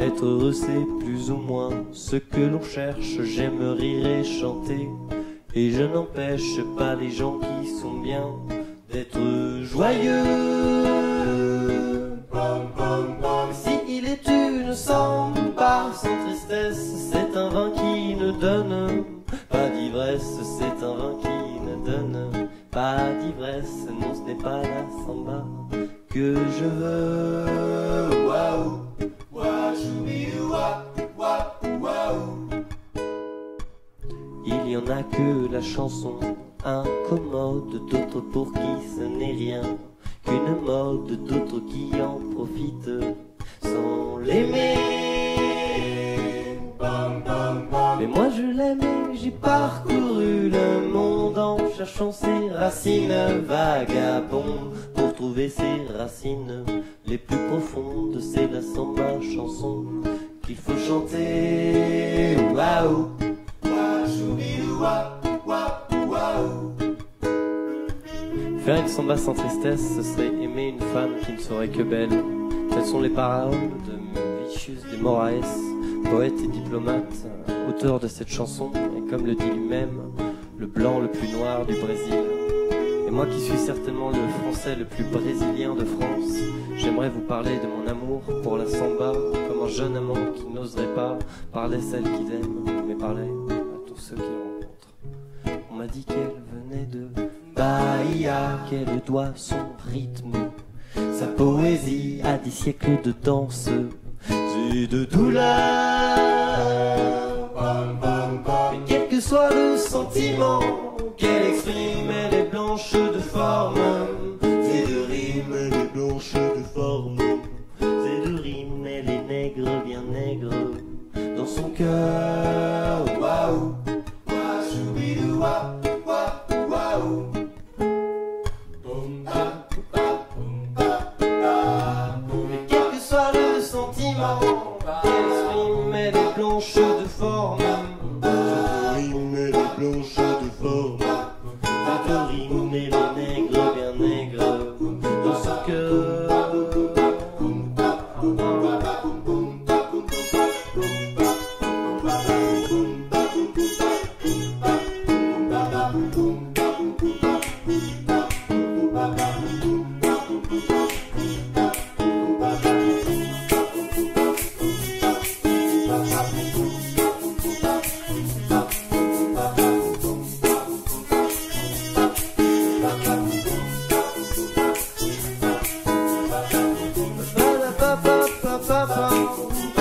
Être heureux, c'est plus ou moins ce que l'on cherche. J'aime rire et chanter. Et je n'empêche pas les gens qui sont bien d'être joyeux. Si il est une samba sans tristesse, c'est un vin qui ne donne pas d'ivresse, c'est un vin qui ne donne pas d'ivresse. Non, ce n'est pas la samba que je veux. Chanson incommode, d'autres pour qui ce n'est rien qu'une mode, d'autres qui en profitent sans l'aimer. Mais moi je l'aime j'ai parcouru le monde en cherchant ses racines vagabondes pour trouver ses racines les plus profondes. C'est la samba chanson qu'il faut chanter. Faire une samba sans tristesse, ce serait aimer une femme qui ne serait que belle. Telles sont les paroles de Vicius de Moraes, poète et diplomate, auteur de cette chanson, et comme le dit lui-même, le blanc le plus noir du Brésil. Et moi qui suis certainement le français le plus brésilien de France, j'aimerais vous parler de mon amour pour la samba, comme un jeune amant qui n'oserait pas parler celle qu'il aime, mais parler à tous ceux qu'il rencontre. On m'a dit qu'elle Bahia, qu'elle doit son rythme, sa poésie à des siècles de danse. Et de douleur. Mais quel que soit le sentiment qu'elle exprime, elle est blanche de forme. Et de rime, elle est blanche de forme. Et de rime, elle est nègre, bien nègre dans son cœur. Waouh, waouh, waouh, elle est blanche de forme? suffer.